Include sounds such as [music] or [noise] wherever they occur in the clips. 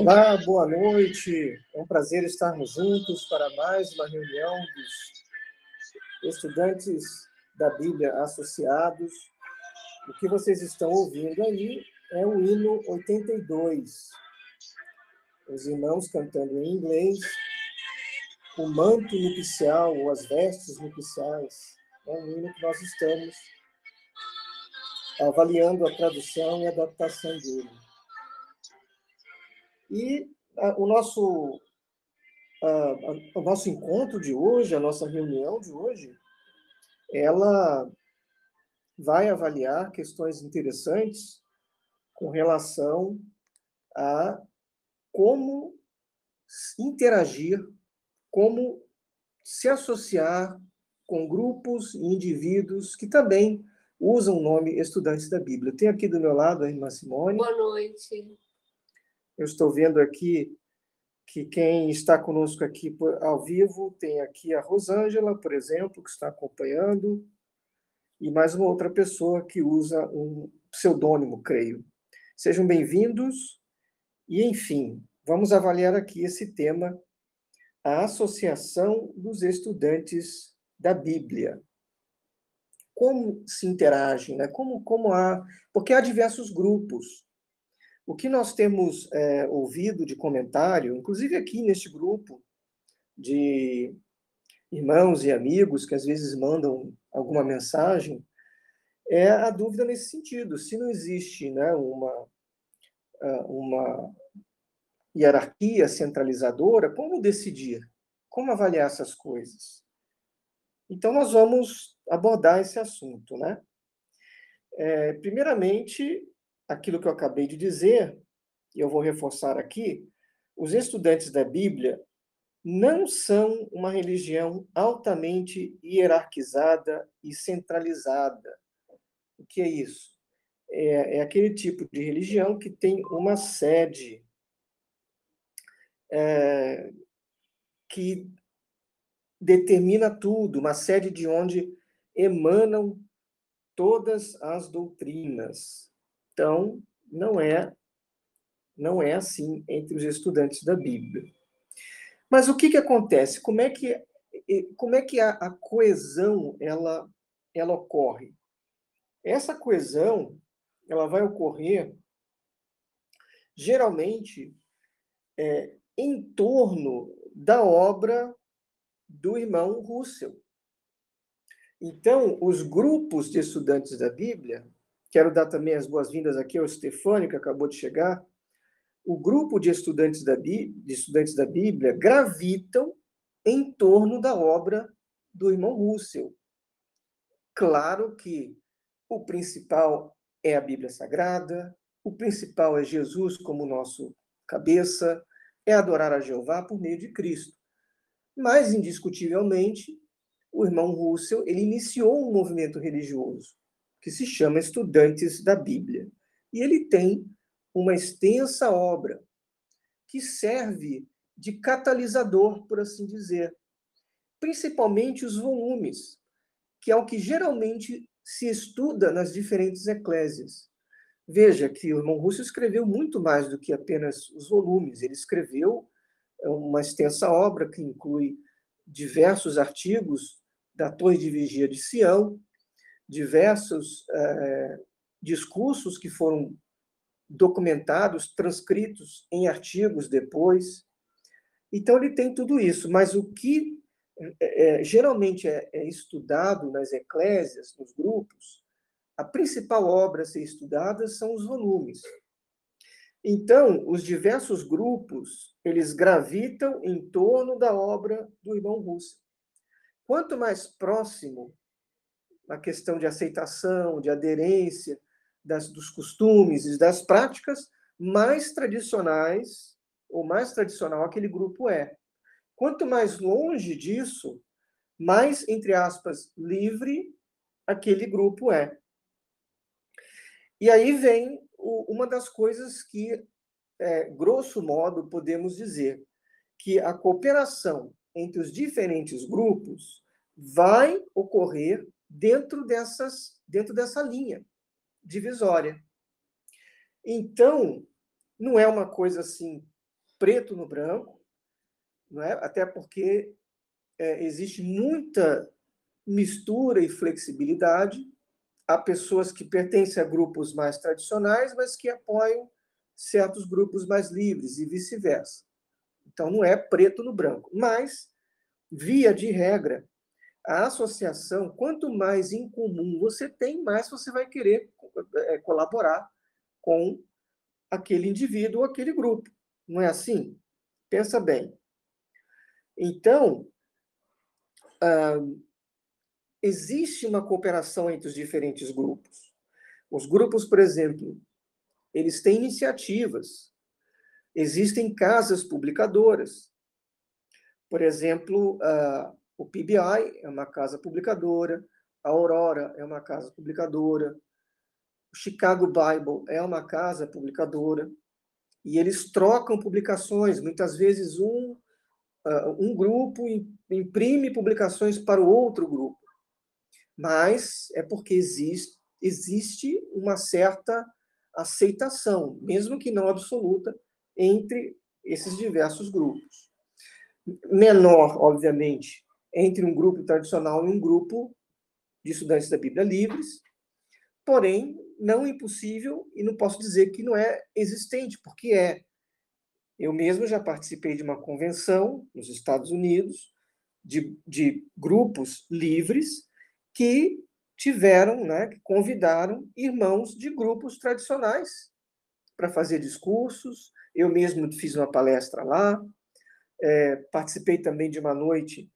Olá, boa noite. É um prazer estarmos juntos para mais uma reunião dos estudantes da Bíblia associados. O que vocês estão ouvindo aí é o hino 82. Os irmãos cantando em inglês, o manto nupcial ou as vestes nupciais. É um hino que nós estamos avaliando a tradução e adaptação dele. E o nosso o nosso encontro de hoje, a nossa reunião de hoje, ela vai avaliar questões interessantes com relação a como interagir, como se associar com grupos e indivíduos que também usam o nome estudantes da Bíblia. Tem aqui do meu lado a irmã Simone. Boa noite. Eu estou vendo aqui que quem está conosco aqui ao vivo tem aqui a Rosângela, por exemplo, que está acompanhando, e mais uma outra pessoa que usa um pseudônimo, creio. Sejam bem-vindos e, enfim, vamos avaliar aqui esse tema, a Associação dos Estudantes da Bíblia. Como se interagem, né? como, como há. Porque há diversos grupos. O que nós temos é, ouvido de comentário, inclusive aqui neste grupo de irmãos e amigos que às vezes mandam alguma mensagem, é a dúvida nesse sentido. Se não existe né, uma, ah, uma hierarquia centralizadora, como decidir? Como avaliar essas coisas? Então, nós vamos abordar esse assunto. Né? É, primeiramente, aquilo que eu acabei de dizer, e eu vou reforçar aqui, os estudantes da Bíblia não são uma religião altamente hierarquizada e centralizada. O que é isso? É, é aquele tipo de religião que tem uma sede é, que determina tudo, uma sede de onde emanam todas as doutrinas. Então, não é não é assim entre os estudantes da Bíblia. Mas o que, que acontece? Como é que como é que a, a coesão ela ela ocorre? Essa coesão ela vai ocorrer geralmente é, em torno da obra do irmão Russell. Então, os grupos de estudantes da Bíblia Quero dar também as boas-vindas aqui ao Stefânio, que acabou de chegar. O grupo de estudantes da, Bíblia, de estudantes da Bíblia gravitam em torno da obra do irmão Russell. Claro que o principal é a Bíblia Sagrada, o principal é Jesus como nosso cabeça, é adorar a Jeová por meio de Cristo. Mas, indiscutivelmente, o irmão Russell ele iniciou um movimento religioso que se chama Estudantes da Bíblia. E ele tem uma extensa obra que serve de catalisador, por assim dizer, principalmente os volumes, que é o que geralmente se estuda nas diferentes eclésias. Veja que o irmão Russo escreveu muito mais do que apenas os volumes. Ele escreveu é, uma extensa obra que inclui diversos artigos da Torre de Vigia de Sião, diversos é, discursos que foram documentados, transcritos em artigos depois. Então, ele tem tudo isso, mas o que é, geralmente é, é estudado nas eclésias, nos grupos, a principal obra a ser estudada são os volumes. Então, os diversos grupos, eles gravitam em torno da obra do irmão Russo. Quanto mais próximo na questão de aceitação, de aderência das, dos costumes e das práticas, mais tradicionais, ou mais tradicional aquele grupo é. Quanto mais longe disso, mais, entre aspas, livre aquele grupo é. E aí vem o, uma das coisas que, é, grosso modo, podemos dizer que a cooperação entre os diferentes grupos vai ocorrer dentro dessas dentro dessa linha divisória. Então, não é uma coisa assim preto no branco, não é? até porque é, existe muita mistura e flexibilidade. Há pessoas que pertencem a grupos mais tradicionais, mas que apoiam certos grupos mais livres e vice-versa. Então, não é preto no branco. Mas, via de regra, a associação, quanto mais em comum você tem, mais você vai querer é, colaborar com aquele indivíduo ou aquele grupo. Não é assim? Pensa bem. Então, existe uma cooperação entre os diferentes grupos. Os grupos, por exemplo, eles têm iniciativas. Existem casas publicadoras. Por exemplo, uh, o PBI é uma casa publicadora, a Aurora é uma casa publicadora, o Chicago Bible é uma casa publicadora, e eles trocam publicações. Muitas vezes, um, uh, um grupo imprime publicações para o outro grupo. Mas é porque existe, existe uma certa aceitação, mesmo que não absoluta, entre esses diversos grupos. Menor, obviamente, entre um grupo tradicional e um grupo de estudantes da Bíblia livres, porém, não impossível, e não posso dizer que não é existente, porque é. Eu mesmo já participei de uma convenção nos Estados Unidos de, de grupos livres que tiveram, né, que convidaram irmãos de grupos tradicionais para fazer discursos. Eu mesmo fiz uma palestra lá, é, participei também de uma noite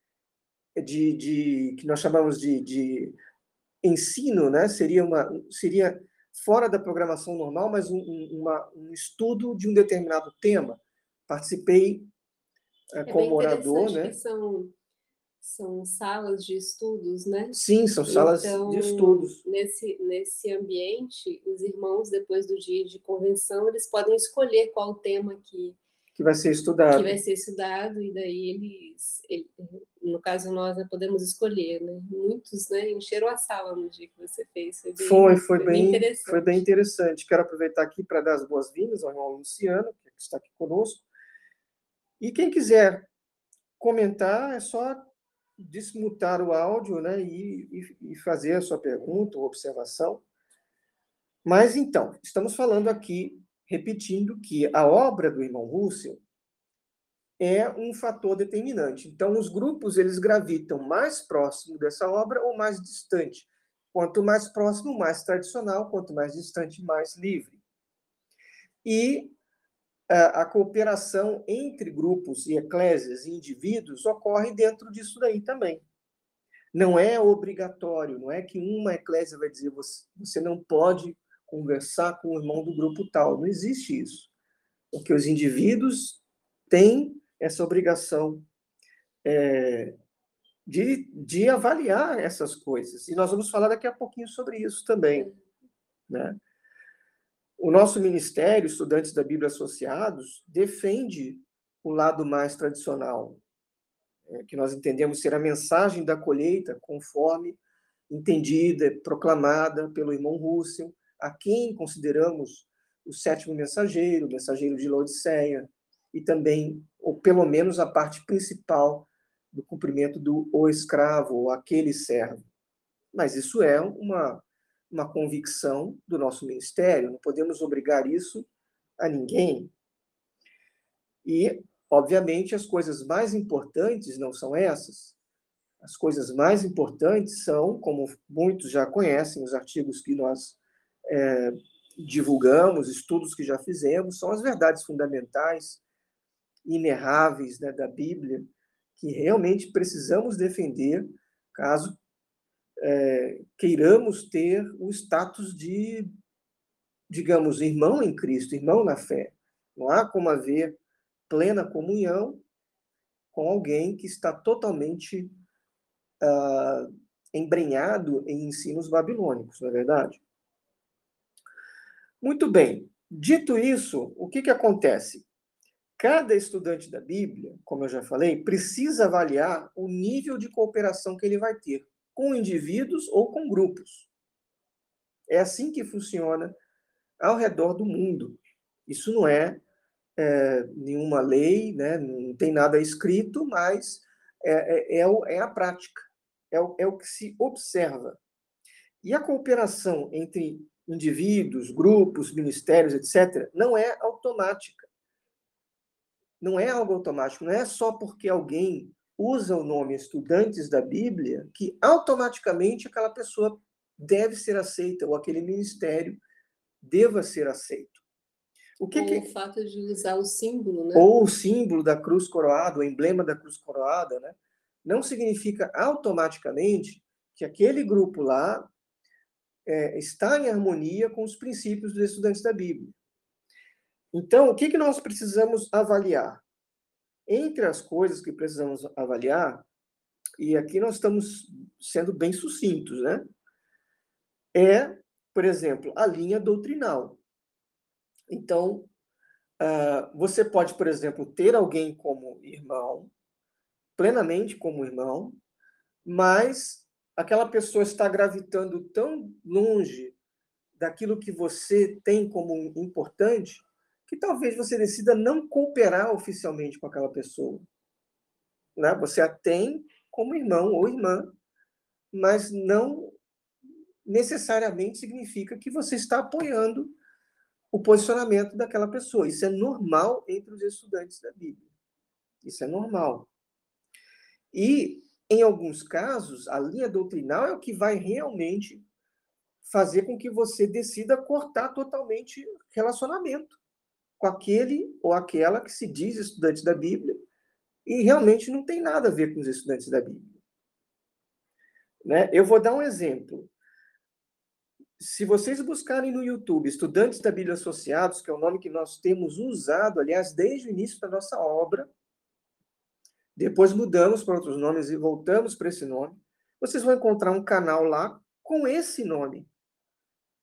de, de que nós chamamos de, de ensino, né? Seria uma seria fora da programação normal, mas um, uma, um estudo de um determinado tema. Participei é, é como orador, né? São são salas de estudos, né? Sim, são salas então, de estudos. Nesse, nesse ambiente, os irmãos, depois do dia de convenção, eles podem escolher qual o tema que, que vai ser estudado. Que vai ser estudado, e daí eles, ele, no caso nós, podemos escolher, né? Muitos, né, encheram a sala no dia que você fez. Foi, bem, foi, foi, bem, bem interessante. Foi bem interessante. Quero aproveitar aqui para dar as boas-vindas ao irmão Luciano, que está aqui conosco. E quem quiser comentar, é só desmutar o áudio né, e, e, fazer a sua pergunta ou observação. Mas, então, estamos falando aqui, repetindo, que a obra do irmão Russell é um fator determinante. Então, os grupos eles gravitam mais próximo dessa obra ou mais distante. Quanto mais próximo, mais tradicional, quanto mais distante, mais livre. E a cooperação entre grupos e eclésias e indivíduos ocorre dentro disso daí também. Não é obrigatório, não é que uma eclésia vai dizer você não pode conversar com o irmão do grupo tal. Não existe isso. Porque os indivíduos têm essa obrigação é, de, de avaliar essas coisas. E nós vamos falar daqui a pouquinho sobre isso também. Né? O nosso ministério, Estudantes da Bíblia Associados, defende o lado mais tradicional, é, que nós entendemos ser a mensagem da colheita, conforme entendida, proclamada pelo irmão Russell, a quem consideramos o sétimo mensageiro, o mensageiro de Laodiceia, e também, ou pelo menos, a parte principal do cumprimento do o escravo, ou aquele servo. Mas isso é uma uma convicção do nosso ministério, não podemos obrigar isso a ninguém. E, obviamente, as coisas mais importantes não são essas. As coisas mais importantes são, como muitos já conhecem, os artigos que nós é, divulgamos, estudos que já fizemos, são as verdades fundamentais, inerráveis né, da Bíblia, que realmente precisamos defender caso é, queiramos ter o status de, digamos, irmão em Cristo, irmão na fé. Não há como haver plena comunhão com alguém que está totalmente uh, embrenhado em ensinos babilônicos, não é verdade? Muito bem. Dito isso, o que, que acontece? Cada estudante da Bíblia, como eu já falei, precisa avaliar o nível de cooperação que ele vai ter com indivíduos ou com grupos. É assim que funciona ao redor do mundo. Isso não é é, nenhuma lei, né? não tem nada escrito, mas é, é, é, é a prática, é o, é o que se observa. E a cooperação entre indivíduos, grupos, ministérios, etc., não é automática. Não é algo automático, não é só porque alguém usa o nome estudantes da Bíblia que automaticamente aquela pessoa deve ser aceita ou aquele ministério deva ser aceito. O que, ou que... o fato de usar o símbolo, né? Ou o símbolo da cruz coroada, o emblema da cruz coroada, né? Não significa automaticamente que aquele grupo lá é, está em harmonia com os princípios dos estudantes da Bíblia. Então, o que, que nós precisamos avaliar? Entre as coisas que precisamos avaliar, e aqui nós estamos sendo bem sucintos, né? É, por exemplo, a linha doutrinal. Então, uh, você pode, por exemplo, ter alguém como irmão, plenamente como irmão, mas aquela pessoa está gravitando tão longe daquilo que você tem como importante que talvez você decida não cooperar oficialmente com aquela pessoa. Né? Você a tem como irmão ou irmã, mas não necessariamente significa que você está apoiando o posicionamento daquela pessoa. Isso é normal entre os estudantes da Bíblia. Isso é normal. E, em alguns casos, a linha doutrinal é o que vai realmente fazer com que você decida cortar totalmente relacionamento com aquele ou aquela que se diz estudante da Bíblia e realmente não tem nada a ver com os estudantes da Bíblia. Né? Eu vou dar um exemplo se vocês buscarem no YouTube Estudantes da Bíblia Associados, que é o nome que nós temos usado, aliás, desde o início da nossa obra, depois mudamos para outros nomes e voltamos para esse nome, vocês vão encontrar um canal lá com esse nome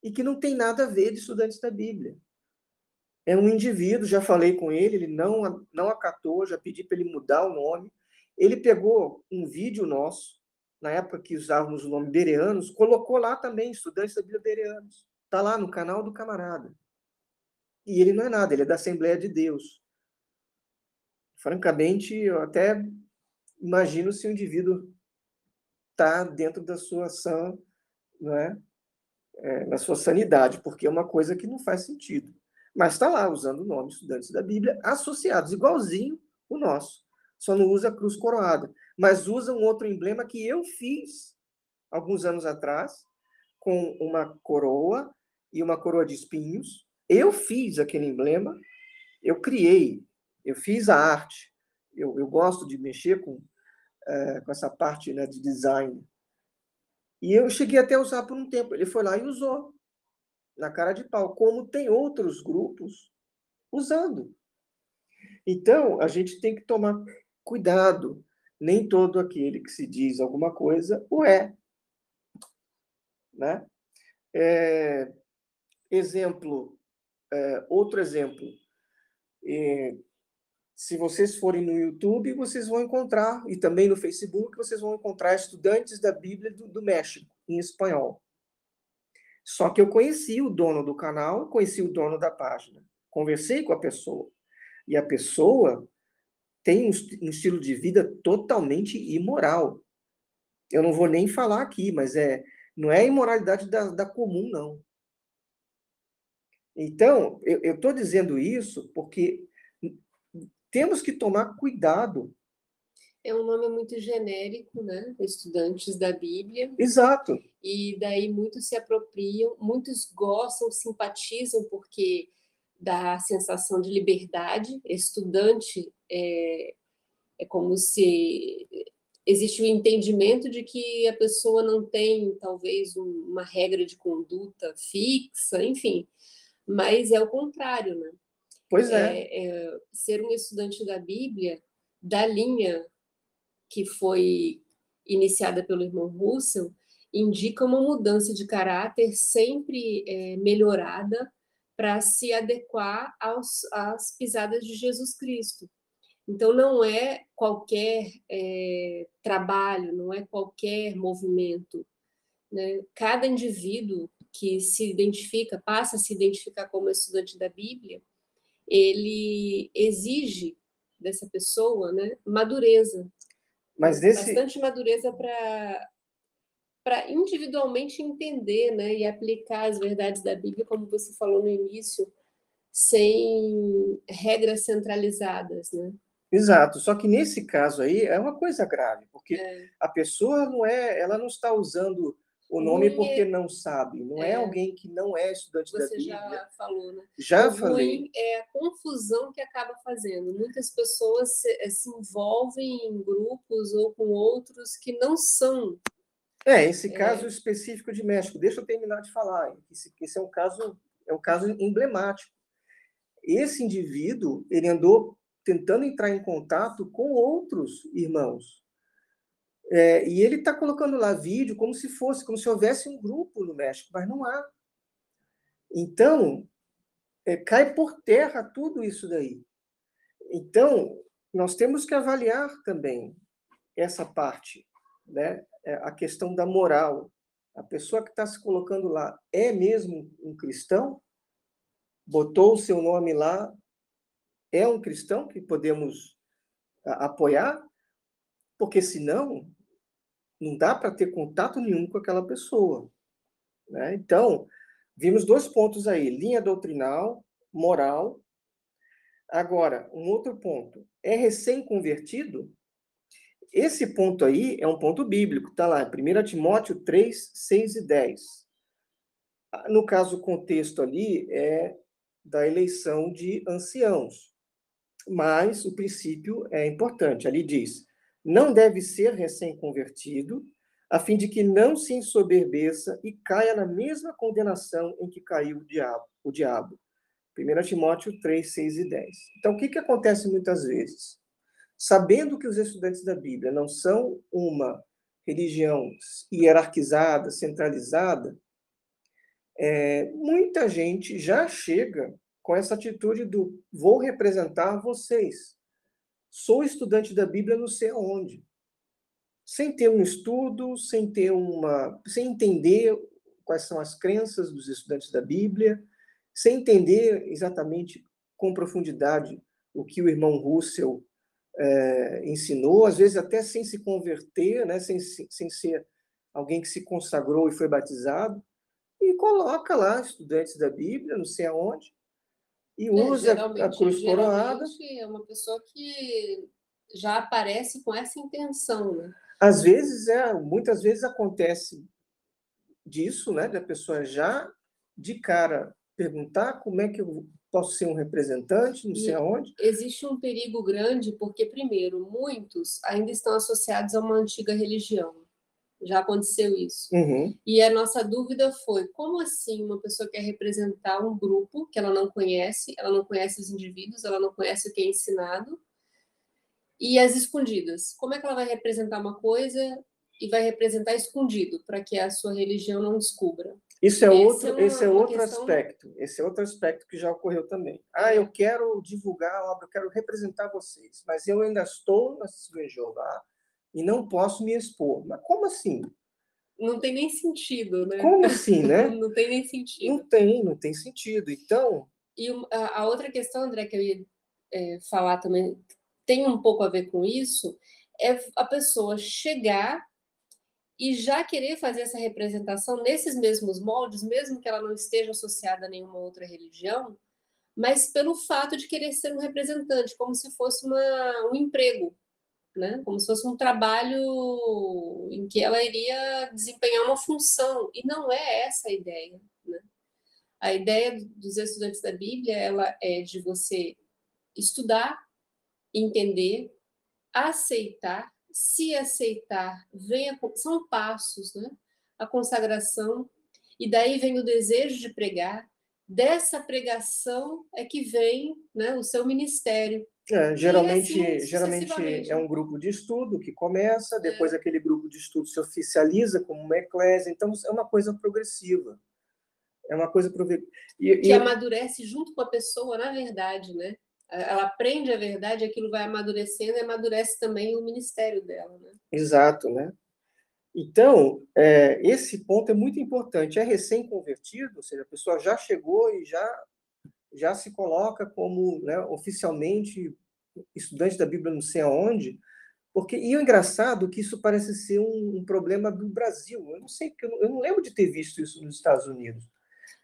e que não tem nada a ver de Estudantes da Bíblia. É um indivíduo, já falei com ele, ele não, não acatou, já pedi para ele mudar o nome. Ele pegou um vídeo nosso, na época que usávamos o nome Bereanos, colocou lá também, estudantes da Bíblia Bereanos. Está lá no canal do camarada. E ele não é nada, ele é da Assembleia de Deus. Francamente, eu até imagino se o indivíduo está dentro da sua ação, não é? é? na sua sanidade, porque é uma coisa que não faz sentido. Mas está lá, usando o nome estudantes da Bíblia, associados, igualzinho o nosso. Só não usa a cruz coroada mas usa um outro emblema que eu fiz alguns anos atrás, com uma coroa e uma coroa de espinhos. Eu fiz aquele emblema, eu criei, eu fiz a arte. Eu, eu gosto de mexer com, é, com essa parte né, de design. E eu cheguei até a usar por um tempo. Ele foi lá e usou, na cara de pau, como tem outros grupos usando. Então, a gente tem que tomar cuidado nem todo aquele que se diz alguma coisa o é. Né? É, exemplo, é, outro exemplo. É, se vocês forem no YouTube, vocês vão encontrar, e também no Facebook, vocês vão encontrar estudantes da Bíblia do, do México, em espanhol. Só que eu conheci o dono do canal, conheci o dono da página, conversei com a pessoa. E a pessoa tem um, estilo de vida totalmente imoral. Eu não vou nem falar aqui, mas é não é imoralidade da, da comum, não. Então, eu estou dizendo isso porque temos que tomar cuidado. É um nome muito genérico, né? Estudantes da Bíblia. Exato. E daí muitos se apropriam, muitos gostam, simpatizam, porque da sensação de liberdade. Estudante é, é como se existe o entendimento de que a pessoa não tem, talvez, um, uma regra de conduta fixa, enfim, mas é o contrário, né? Pois é. é, é ser um estudante da Bíblia, da linha que foi iniciada pelo irmão Russell, indica uma mudança de caráter sempre é, melhorada para se adequar aos, às pisadas de Jesus Cristo. Então, não é qualquer é, trabalho, não é qualquer movimento. Né? Cada indivíduo que se identifica, passa a se identificar como estudante da Bíblia, ele exige dessa pessoa, né, madureza. Mas nesse... Bastante madureza para para individualmente entender né, e aplicar as verdades da Bíblia, como você falou no início, sem regras centralizadas. Né? Exato, só que nesse caso aí é uma coisa grave, porque é. a pessoa não é, ela não está usando o nome ruim porque é... não sabe, não é. é. alguém que não é estudante da Bíblia. Você já falou, né? Já o falei. Ruim é a confusão que acaba fazendo. Muitas pessoas se, eh, se, envolvem em grupos ou com outros que não são. É, esse é. caso específico de México, deixa eu terminar de falar. Esse, esse é um caso é um caso emblemático. Esse indivíduo, ele andou tentando entrar em contato com outros irmãos. É, e ele está colocando lá vídeo como se fosse, como se houvesse um grupo no México, mas não há. Então, é, cai por terra tudo isso daí. Então, nós temos que avaliar também essa parte, né? É, a questão da moral. A pessoa que está se colocando lá é mesmo um cristão? Botou o seu nome lá é um cristão que podemos apoiar, porque senão não dá para ter contato nenhum com aquela pessoa. Né? Então, vimos dois pontos aí: linha doutrinal, moral. Agora, um outro ponto: é recém-convertido? Esse ponto aí é um ponto bíblico, está lá, 1 Timóteo 3, 6 e 10. No caso, o contexto ali é da eleição de anciãos mas o princípio é importante. Ali diz: não deve ser recém-convertido, a fim de que não se ensoberbeça e caia na mesma condenação em que caiu o diabo. O diabo. 1 Timóteo 3, 6 e 10. Então, o que, que acontece muitas vezes? Sabendo que os estudantes da Bíblia não são uma religião hierarquizada, centralizada, é, muita gente já chega com essa atitude do vou representar vocês. Sou estudante da Bíblia não sei aonde. Sem ter um estudo, sem ter uma, sem entender quais são as crenças dos estudantes da Bíblia, sem entender exatamente com profundidade o que o irmão Russell é, ensinou, às vezes até sem se converter, né, sem, sem ser alguém que se consagrou e foi batizado, e coloca lá estudantes da Bíblia, não sei aonde, e é, usa é, a cruz coroada. É uma pessoa que já aparece com essa intenção, né? Às vezes, é, muitas vezes acontece disso, né? Da pessoa já de cara perguntar como é que eu posso ser um representante, não sei e aonde. Existe um perigo grande porque, primeiro, muitos ainda estão associados a uma antiga religião já aconteceu isso. Uhum. E a nossa dúvida foi: como assim uma pessoa quer representar um grupo que ela não conhece, ela não conhece os indivíduos, ela não conhece o que é ensinado, e as escondidas? Como é que ela vai representar uma coisa e vai representar escondido, para que a sua religião não descubra? Isso é esse outro, é uma, esse é outro questão... aspecto. Esse é outro aspecto que já ocorreu também. Ah, eu quero divulgar a obra, eu quero representar vocês, mas eu ainda estou na Jeová, e não posso me expor. Mas como assim? Não tem nem sentido, né? Como assim, né? [laughs] não tem nem sentido. Não tem, não tem sentido. Então. E a, outra questão, André, que eu ia é, falar também, tem um pouco a ver com isso, é a pessoa chegar e já querer fazer essa representação nesses mesmos moldes, mesmo que ela não esteja associada a nenhuma outra religião, mas pelo fato de querer ser um representante, como se fosse uma, um emprego, né? Como se fosse um trabalho em que ela iria desempenhar uma função, e não é essa a ideia, né? A ideia dos estudantes da Bíblia, ela é de você estudar, entender, aceitar, se aceitar, venha, são passos, né? A consagração, e daí vem o desejo de pregar, dessa pregação é que vem né, o seu ministério, é, geralmente, assim, geralmente é um grupo de estudo que começa, é. depois é. aquele grupo de estudo se oficializa como uma eclésia, então é uma coisa progressiva. É uma coisa progressiva. que e... amadurece junto com a pessoa, na verdade, né? Ela aprende a verdade, aquilo vai amadurecendo e amadurece também o ministério dela, né? Exato, né? Então, é, esse ponto é muito importante. É recém-convertido, ou seja, a pessoa já chegou e já já se coloca como né, oficialmente estudante da Bíblia não sei aonde, porque, e o engraçado que isso parece ser um, um problema do Brasil. Eu não sei, eu não, eu não lembro de ter visto isso nos Estados Unidos.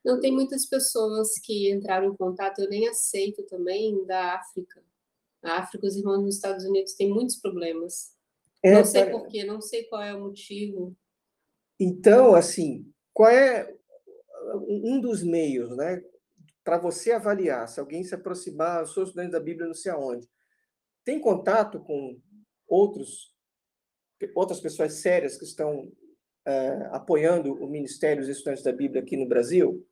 Não, tem muitas pessoas que entraram em contato, eu nem aceito também, da África. A África, os irmãos nos Estados Unidos têm muitos problemas. É, não sei para... porquê, não sei qual é o motivo. Então, assim, qual é um dos meios, né, para você avaliar se alguém se aproximar, eu sou estudante da Bíblia, não sei aonde, tem contato com outros outras pessoas sérias que estão é, apoiando o Ministério dos Estudantes da Bíblia aqui no Brasil?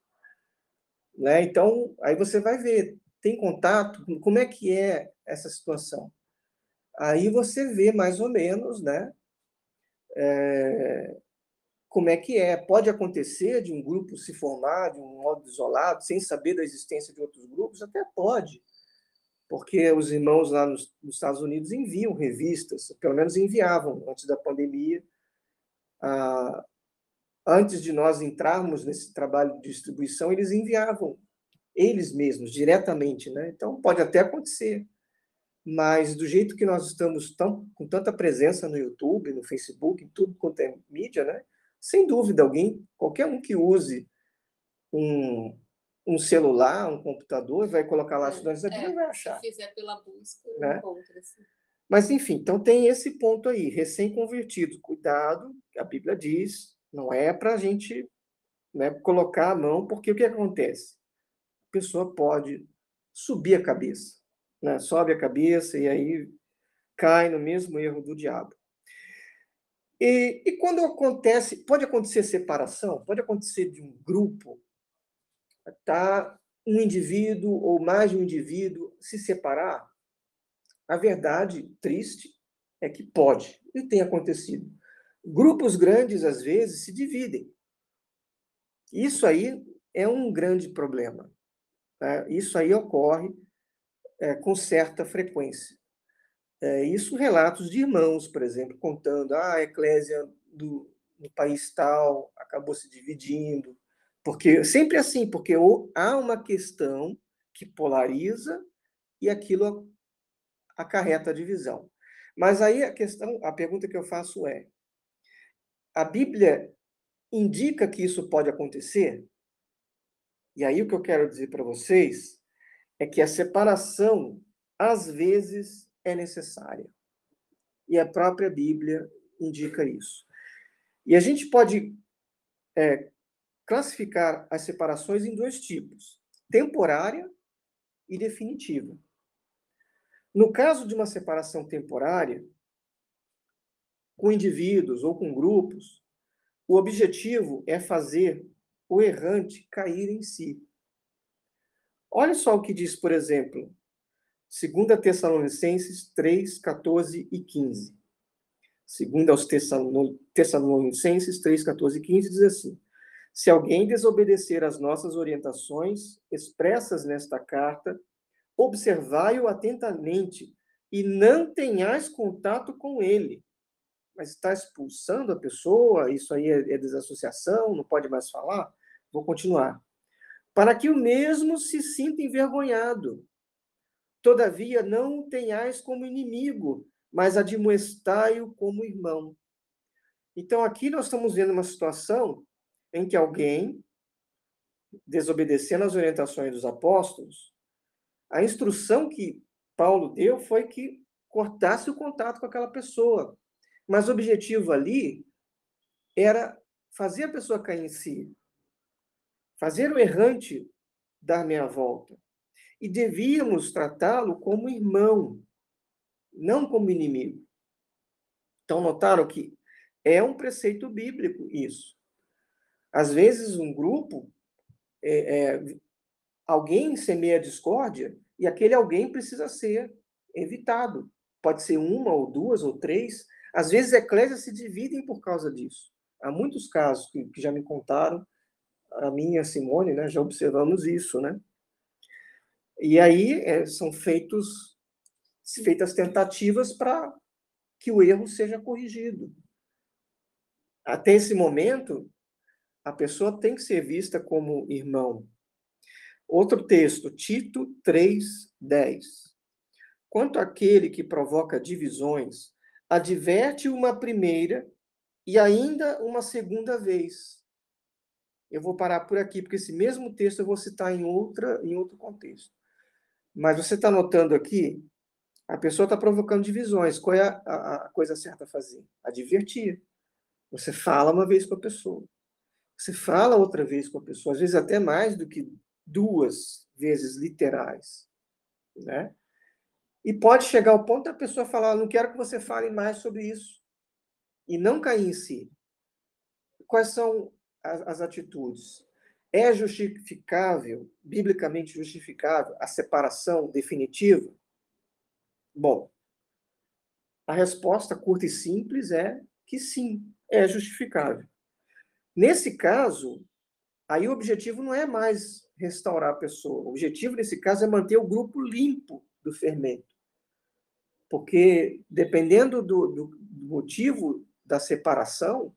Né? Então, aí você vai ver, tem contato, como é que é essa situação? Aí você vê mais ou menos, né? É, como é que é. Pode acontecer de um grupo se formar de um modo isolado, sem saber da existência de outros grupos? Até pode, porque os irmãos lá nos, nos Estados Unidos enviam revistas, pelo menos enviavam antes da pandemia. Ah, antes de nós entrarmos nesse trabalho de distribuição, eles enviavam eles mesmos, diretamente. Né? Então, pode até acontecer. Mas do jeito que nós estamos tão, com tanta presença no YouTube, no Facebook, em tudo quanto é mídia, né? Sem dúvida, alguém, qualquer um que use um, um celular, um computador, vai colocar lá estudantes da Bíblia é, e vai achar. Se fizer pela busca, né? encontra. Assim. Mas, enfim, então tem esse ponto aí, recém-convertido. Cuidado, a Bíblia diz, não é para a gente né, colocar a mão, porque o que acontece? A pessoa pode subir a cabeça, né? sobe a cabeça e aí cai no mesmo erro do diabo. E, e quando acontece, pode acontecer separação, pode acontecer de um grupo, tá? um indivíduo ou mais de um indivíduo se separar. A verdade triste é que pode, e tem acontecido. Grupos grandes, às vezes, se dividem. Isso aí é um grande problema. Tá? Isso aí ocorre é, com certa frequência. É, isso relatos de irmãos, por exemplo, contando ah, a eclésia do, do país tal acabou se dividindo, porque sempre assim, porque há uma questão que polariza e aquilo acarreta a divisão. Mas aí a questão, a pergunta que eu faço é: a Bíblia indica que isso pode acontecer? E aí o que eu quero dizer para vocês é que a separação às vezes é necessária. E a própria Bíblia indica isso. E a gente pode é, classificar as separações em dois tipos: temporária e definitiva. No caso de uma separação temporária, com indivíduos ou com grupos, o objetivo é fazer o errante cair em si. Olha só o que diz, por exemplo, 2 Tessalonicenses 3, 14 e 15. Segundo aos Tessalonicenses 3, 14 e 15, diz assim: Se alguém desobedecer às nossas orientações expressas nesta carta, observai-o atentamente e não tenhais contato com ele. Mas está expulsando a pessoa, isso aí é, é desassociação, não pode mais falar? Vou continuar. Para que o mesmo se sinta envergonhado Todavia, não tenhais como inimigo, mas admoestai-o como irmão. Então, aqui nós estamos vendo uma situação em que alguém, desobedecendo as orientações dos apóstolos, a instrução que Paulo deu foi que cortasse o contato com aquela pessoa. Mas o objetivo ali era fazer a pessoa cair em si, fazer o errante dar meia volta e devíamos tratá-lo como irmão, não como inimigo. Então, notaram que é um preceito bíblico isso. Às vezes, um grupo, é, é, alguém semeia discórdia e aquele alguém precisa ser evitado. Pode ser uma ou duas ou três. Às vezes, eclésias se dividem por causa disso. Há muitos casos que, que já me contaram, a minha Simone, né, já observamos isso, né? E aí é, são feitos, feitas tentativas para que o erro seja corrigido. Até esse momento, a pessoa tem que ser vista como irmão. Outro texto, Tito 3:10. Quanto àquele que provoca divisões, adverte uma primeira e ainda uma segunda vez. Eu vou parar por aqui, porque esse mesmo texto eu vou citar em, outra, em outro contexto. Mas você está notando aqui, a pessoa está provocando divisões. Qual é a, a, a coisa certa a fazer? Advertir. Você fala uma vez com a pessoa. Você fala outra vez com a pessoa, às vezes até mais do que duas vezes literais, né? E pode chegar ao ponto da pessoa falar: não quero que você fale mais sobre isso. E não cair em si. Quais são as, as atitudes? É justificável, biblicamente justificável, a separação definitiva? Bom, a resposta curta e simples é que sim, é justificável. Nesse caso, aí o objetivo não é mais restaurar a pessoa. O objetivo, nesse caso, é manter o grupo limpo do fermento. Porque, dependendo do, do, do motivo da separação,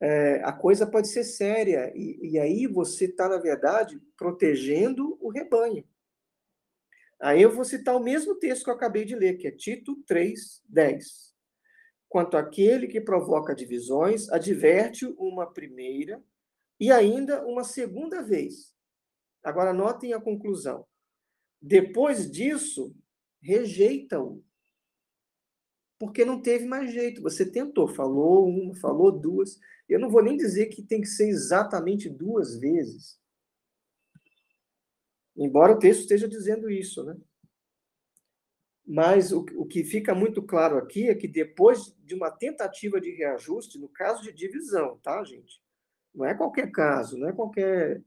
é, a coisa pode ser séria. E, e aí você está, na verdade, protegendo o rebanho. Aí eu vou citar o mesmo texto que eu acabei de ler, que é Tito 3, 10. Quanto àquele que provoca divisões, adverte uma primeira e ainda uma segunda vez. Agora, notem a conclusão. Depois disso, rejeita-o. Porque não teve mais jeito. Você tentou, falou uma, falou duas. Eu não vou nem dizer que tem que ser exatamente duas vezes. Embora o texto esteja dizendo isso, né? Mas o, o que fica muito claro aqui é que depois de uma tentativa de reajuste, no caso de divisão, tá, gente? Não é qualquer caso, não é qualquer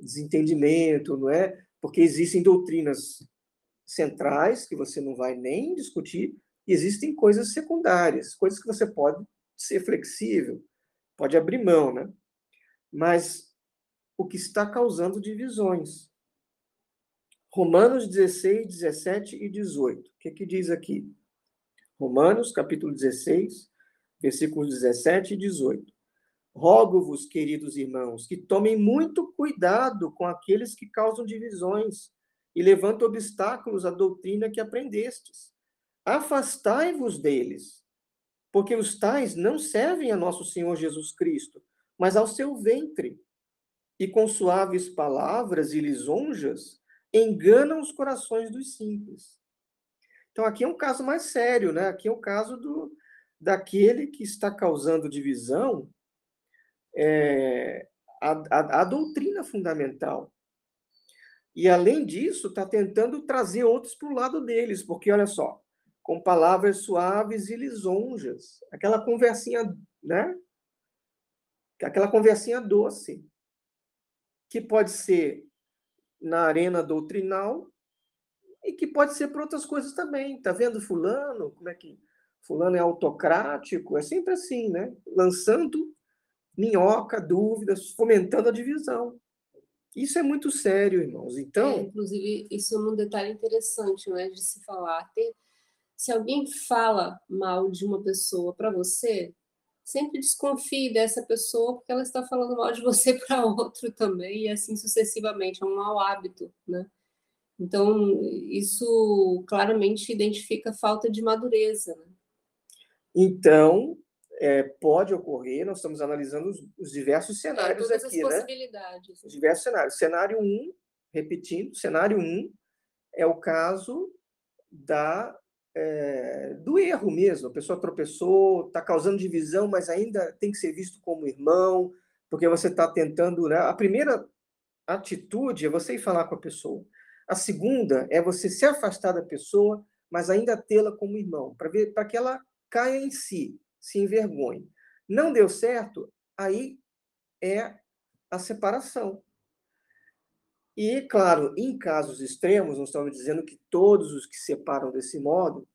desentendimento, não é? Porque existem doutrinas centrais, que você não vai nem discutir, existem coisas secundárias, coisas que você pode ser flexível, pode abrir mão, né? Mas o que está causando divisões. Romanos 16, 17 e 18. O que, que diz aqui? Romanos, capítulo 16, versículos 17 e 18. Rogo-vos, queridos irmãos, que tomem muito cuidado com aqueles que causam divisões e levanta obstáculos à doutrina que aprendestes. Afastai-vos deles, porque os tais não servem a nosso Senhor Jesus Cristo, mas ao seu ventre. E com suaves palavras e lisonjas enganam os corações dos simples. Então aqui é um caso mais sério, né? Aqui é o caso do daquele que está causando divisão é, a, a, a doutrina fundamental. E, além disso, está tentando trazer outros para o lado deles, porque, olha só, com palavras suaves e lisonjas, aquela conversinha, né? Aquela conversinha doce, que pode ser na arena doutrinal e que pode ser para outras coisas também. Tá vendo fulano? Como é que fulano é autocrático? É sempre assim, né? Lançando minhoca, dúvidas, fomentando a divisão. Isso é muito sério, irmãos. Então, é, inclusive, isso é um detalhe interessante, né, de se falar. Ter, se alguém fala mal de uma pessoa para você, sempre desconfie dessa pessoa porque ela está falando mal de você [laughs] para outro também e assim sucessivamente. É um mau hábito, né? Então, isso claramente identifica falta de madureza. Né? Então, é, pode ocorrer, nós estamos analisando os, os diversos é, cenários é, aqui, né? Possibilidades. Os diversos cenários. Cenário 1, um, repetindo, cenário 1 um é o caso da, é, do erro mesmo. A pessoa tropeçou, está causando divisão, mas ainda tem que ser visto como irmão, porque você está tentando. Né? A primeira atitude é você ir falar com a pessoa. A segunda é você se afastar da pessoa, mas ainda tê-la como irmão, para que ela caia em si, se envergonhe. Não deu certo, aí é a separação. E, claro, em casos extremos, não estamos dizendo que todos os que separam desse modo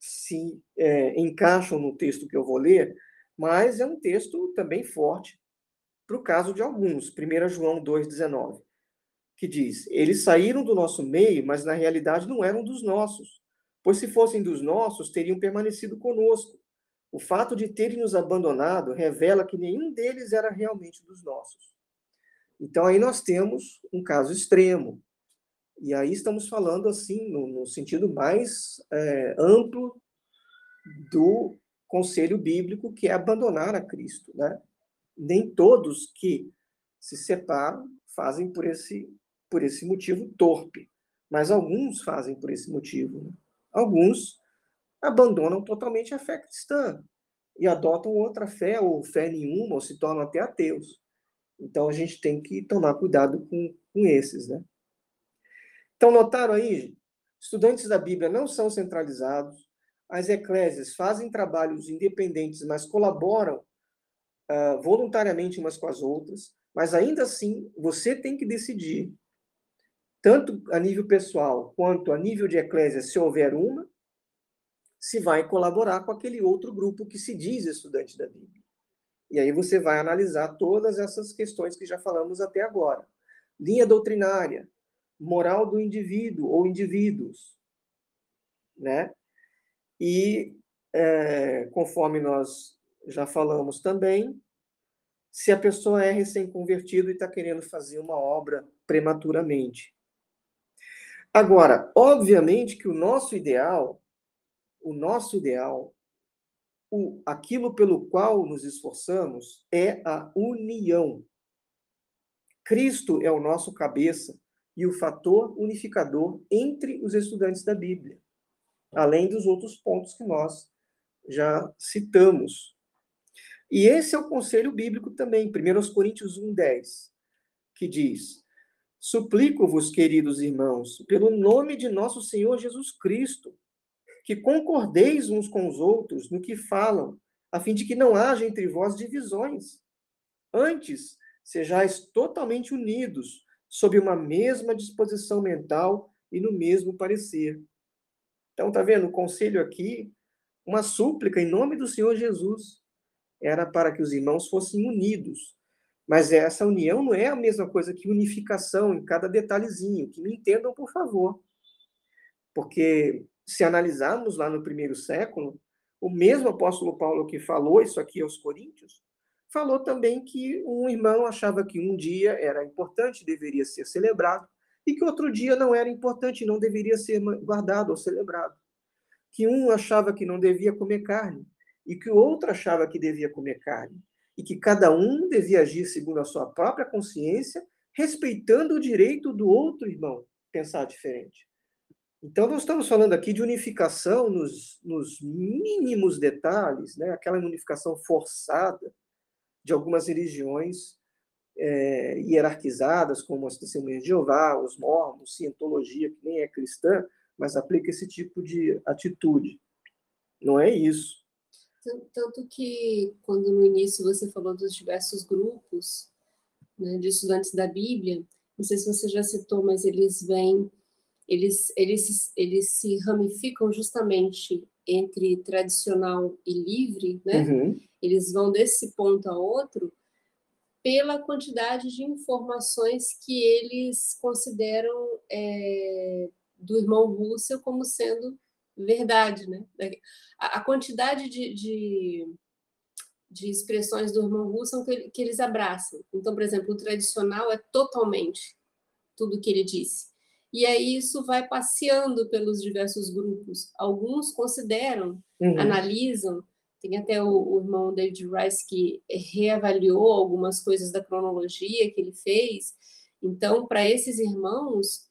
se é, encaixam no texto que eu vou ler, mas é um texto também forte para o caso de alguns. 1 João 2,19, que diz: Eles saíram do nosso meio, mas na realidade não eram dos nossos, pois se fossem dos nossos, teriam permanecido conosco. O fato de terem nos abandonado revela que nenhum deles era realmente dos nossos. Então, aí nós temos um caso extremo. E aí estamos falando, assim, no, no sentido mais é, amplo do conselho bíblico, que é abandonar a Cristo. Né? Nem todos que se separam fazem por esse, por esse motivo torpe, mas alguns fazem por esse motivo. Né? Alguns abandonam totalmente a fé cristã e adotam outra fé, ou fé nenhuma, ou se tornam até ateus. Então a gente tem que tomar cuidado com, com esses, né? Então, notaram aí? Estudantes da Bíblia não são centralizados, as eclésias fazem trabalhos independentes, mas colaboram uh, voluntariamente umas com as outras, mas ainda assim você tem que decidir, tanto a nível pessoal quanto a nível de eclésia, se houver uma, se vai colaborar com aquele outro grupo que se diz estudante da Bíblia. E aí você vai analisar todas essas questões que já falamos até agora. Linha doutrinária, moral do indivíduo ou indivíduos, né? E é, conforme nós já falamos também, se a pessoa é recém-convertido e está querendo fazer uma obra prematuramente. Agora, obviamente que o nosso ideal, o nosso ideal o, aquilo pelo qual nos esforçamos é a união. Cristo é o nosso cabeça e o fator unificador entre os estudantes da Bíblia, além dos outros pontos que nós já citamos. E esse é o conselho bíblico também, 1 Coríntios 1,10, que diz: Suplico-vos, queridos irmãos, pelo nome de nosso Senhor Jesus Cristo, que concordeis uns com os outros no que falam, a fim de que não haja entre vós divisões. Antes, sejais totalmente unidos, sob uma mesma disposição mental e no mesmo parecer. Então, tá vendo? O conselho aqui, uma súplica em nome do Senhor Jesus, era para que os irmãos fossem unidos. Mas essa união não é a mesma coisa que unificação em cada detalhezinho, que me entendam, por favor. Porque se analisarmos lá no primeiro século, o mesmo apóstolo Paulo que falou isso aqui aos Coríntios, falou também que um irmão achava que um dia era importante, deveria ser celebrado, e que outro dia não era importante, não deveria ser guardado ou celebrado. Que um achava que não devia comer carne, e que o outro achava que devia comer carne, e que cada um devia agir segundo a sua própria consciência, respeitando o direito do outro irmão pensar diferente. Então, nós estamos falando aqui de unificação nos, nos mínimos detalhes, né? aquela unificação forçada de algumas religiões é, hierarquizadas, como as testemunhas de Jeová, os mormons, cientologia, que nem é cristã, mas aplica esse tipo de atitude. Não é isso. Tanto que, quando no início você falou dos diversos grupos né, de estudantes da Bíblia, não sei se você já citou, mas eles vêm eles, eles, eles se ramificam justamente entre tradicional e livre, né? Uhum. Eles vão desse ponto a outro pela quantidade de informações que eles consideram é, do irmão Russell como sendo verdade, né? A, a quantidade de, de, de, expressões do irmão Russell que, que eles abraçam. Então, por exemplo, o tradicional é totalmente tudo que ele disse e aí isso vai passeando pelos diversos grupos. Alguns consideram, uhum. analisam, tem até o, o, irmão David Rice que reavaliou algumas coisas da cronologia que ele fez. Então, para esses irmãos,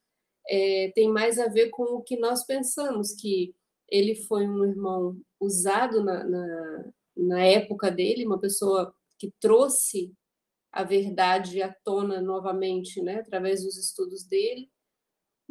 é, tem mais a ver com o que nós pensamos, que ele foi um irmão usado na, na, na época dele, uma pessoa que trouxe a verdade à tona novamente, né, através dos estudos dele,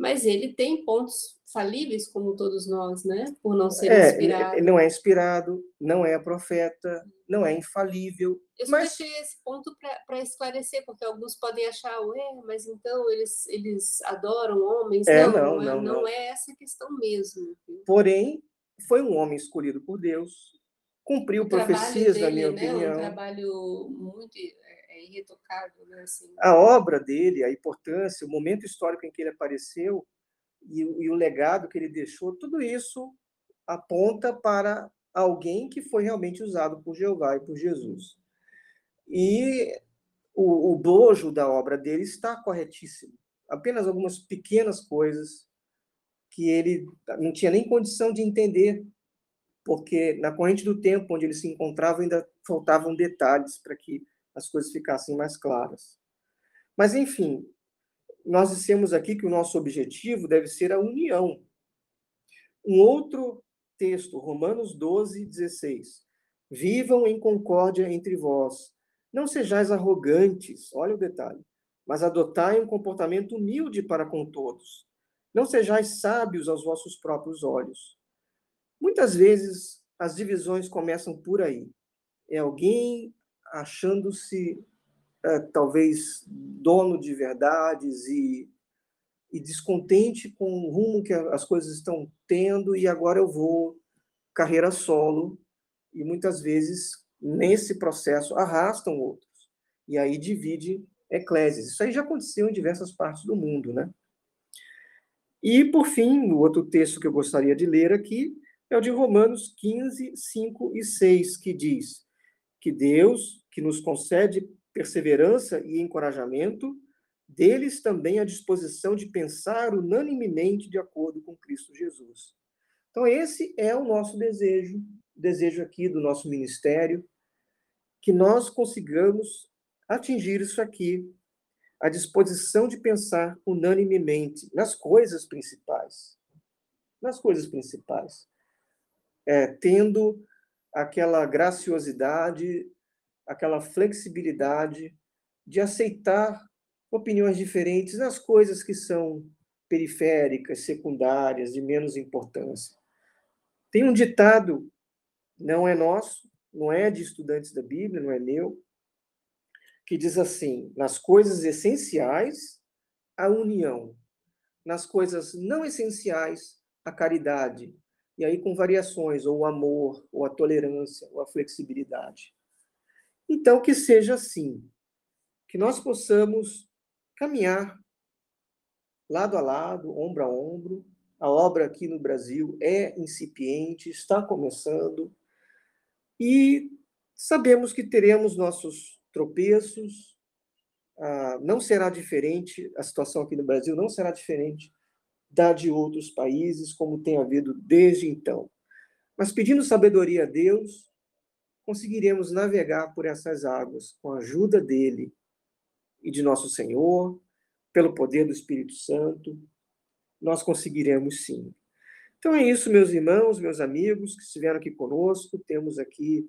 mas ele tem pontos falíveis, como todos nós, né? Por não ser é, inspirado. Ele não é inspirado, não é profeta, não é infalível. Eu só mas... deixei esse ponto para esclarecer, porque alguns podem achar, ué, mas então eles, eles adoram homens. É, não, não, não, é, não, não, não é essa questão mesmo. Porém, foi um homem escolhido por Deus, cumpriu o profecias, dele, na minha né, opinião. Um trabalho muito irretocável. Né? Assim. A obra dele, a importância, o momento histórico em que ele apareceu e, e o legado que ele deixou, tudo isso aponta para alguém que foi realmente usado por Jeová e por Jesus. E o, o bojo da obra dele está corretíssimo. Apenas algumas pequenas coisas que ele não tinha nem condição de entender, porque na corrente do tempo onde ele se encontrava ainda faltavam detalhes para que as coisas ficassem mais claras. Mas, enfim, nós dissemos aqui que o nosso objetivo deve ser a união. Um outro texto, Romanos 12, 16. Vivam em concórdia entre vós. Não sejais arrogantes, olha o detalhe, mas adotai um comportamento humilde para com todos. Não sejais sábios aos vossos próprios olhos. Muitas vezes as divisões começam por aí. É alguém achando-se é, talvez dono de verdades e, e descontente com o rumo que as coisas estão tendo e agora eu vou carreira solo e muitas vezes nesse processo arrastam outros e aí divide eclésias. Isso aí já aconteceu em diversas partes do mundo, né? E, por fim, o outro texto que eu gostaria de ler aqui é o de Romanos 15, 5 e 6, que diz que Deus, que nos concede perseverança e encorajamento, deles também a disposição de pensar unanimemente de acordo com Cristo Jesus. Então, esse é o nosso desejo, desejo aqui do nosso ministério, que nós consigamos atingir isso aqui, a disposição de pensar unanimemente nas coisas principais. Nas coisas principais. É, tendo aquela graciosidade aquela flexibilidade de aceitar opiniões diferentes nas coisas que são periféricas, secundárias, de menos importância. Tem um ditado, não é nosso, não é de estudantes da Bíblia, não é meu, que diz assim: nas coisas essenciais, a união, nas coisas não essenciais, a caridade. E aí com variações, ou o amor, ou a tolerância, ou a flexibilidade. Então, que seja assim, que nós possamos caminhar lado a lado, ombro a ombro. A obra aqui no Brasil é incipiente, está começando, e sabemos que teremos nossos tropeços, ah, não será diferente, a situação aqui no Brasil não será diferente da de outros países, como tem havido desde então. Mas pedindo sabedoria a Deus, conseguiremos navegar por essas águas com a ajuda dele e de nosso Senhor, pelo poder do Espírito Santo, nós conseguiremos sim. Então é isso, meus irmãos, meus amigos que estiveram aqui conosco. Temos aqui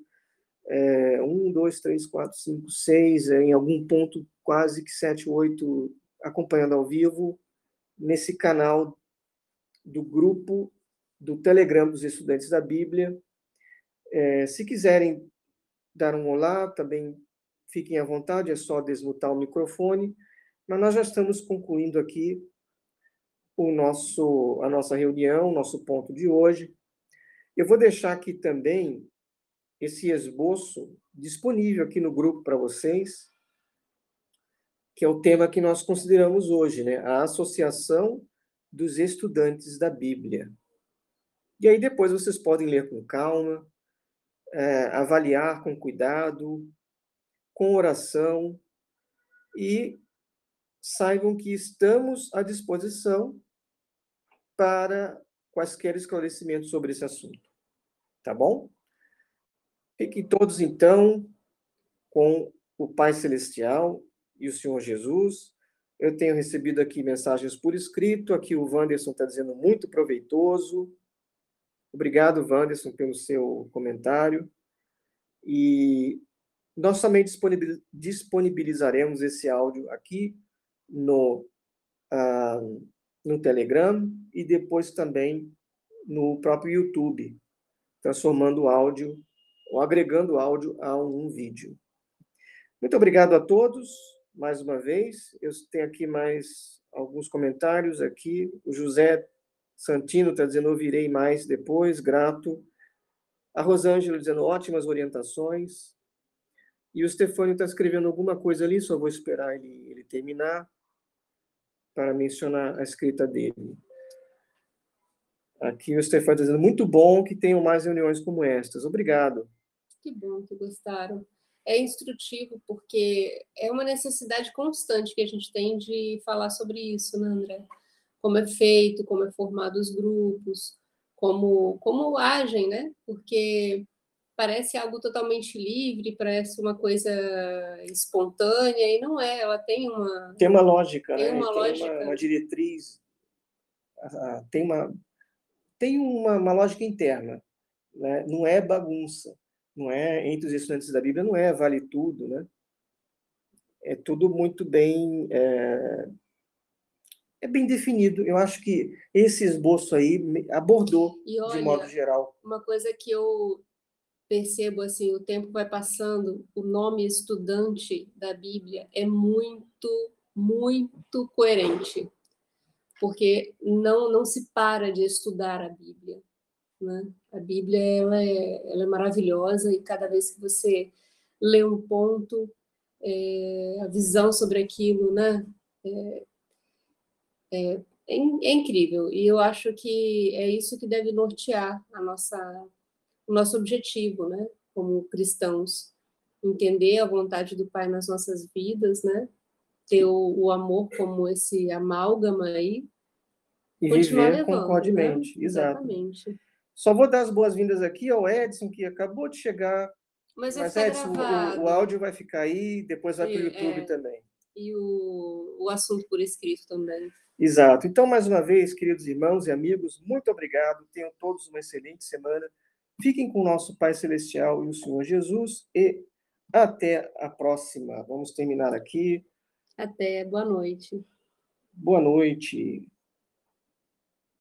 é, um, dois, três, quatro, cinco, seis, é, em algum ponto quase que sete, oito acompanhando ao vivo nesse canal do grupo do Telegram dos Estudantes da Bíblia. É, se quiserem dar um olá, também fiquem à vontade, é só desmutar o microfone. Mas nós já estamos concluindo aqui o nosso, a nossa reunião, nosso ponto de hoje. Eu vou deixar aqui também esse esboço disponível aqui no grupo para vocês, que é o tema que nós consideramos hoje, né? A Associação dos Estudantes da Bíblia. E aí depois vocês podem ler com calma, é, avaliar com cuidado, com oração, e saibam que estamos à disposição para quaisquer esclarecimentos sobre esse assunto. Tá bom? Fiquem todos, então, com o Pai Celestial e o Senhor Jesus. Eu tenho recebido aqui mensagens por escrito. Aqui o Wanderson está dizendo muito proveitoso. Obrigado, Wanderson, pelo seu comentário. E nós também disponibilizaremos esse áudio aqui no, uh, no Telegram e depois também no próprio YouTube, transformando o áudio ou agregando áudio a um vídeo. Muito obrigado a todos, mais uma vez. Eu tenho aqui mais alguns comentários aqui. O José Santino está dizendo, ouvirei mais depois, grato. A Rosângela dizendo, ótimas orientações. E o Stefânio está escrevendo alguma coisa ali, só vou esperar ele, ele terminar para mencionar a escrita dele. Aqui o Stefânio está dizendo, muito bom que tenham mais reuniões como estas. Obrigado. Que bom que gostaram. é instrutivo, porque é uma necessidade constante que a gente tem de falar sobre isso, né, André? Como é feito, como é formado os grupos, como, como agem, né? Porque parece algo totalmente livre, parece uma coisa espontânea, e não é, ela tem uma... Tem uma lógica, tem né? Uma tem lógica. Uma, uma diretriz, tem uma, tem uma, uma lógica interna, né? não é bagunça, não é entre os estudantes da Bíblia, não é vale tudo, né? É tudo muito bem... É, é bem definido. Eu acho que esse esboço aí abordou olha, de modo geral. Uma coisa que eu percebo assim, o tempo vai passando, o nome estudante da Bíblia é muito, muito coerente, porque não não se para de estudar a Bíblia, né? A Bíblia ela é, ela é maravilhosa e cada vez que você lê um ponto, é, a visão sobre aquilo, né? É, é, é, é incrível e eu acho que é isso que deve nortear a nossa o nosso objetivo, né, como cristãos, entender a vontade do Pai nas nossas vidas, né, ter o, o amor como esse amálgama aí, e viver levando, concordemente, né? exatamente. Só vou dar as boas-vindas aqui ao Edson, que acabou de chegar. Mas, Mas Edson, o, o, áudio vai ficar aí, depois vai para o YouTube é, também. E o, o assunto por escrito também. Exato. Então, mais uma vez, queridos irmãos e amigos, muito obrigado. Tenham todos uma excelente semana. Fiquem com o nosso Pai Celestial e o Senhor Jesus e até a próxima. Vamos terminar aqui. Até, boa noite. Boa noite.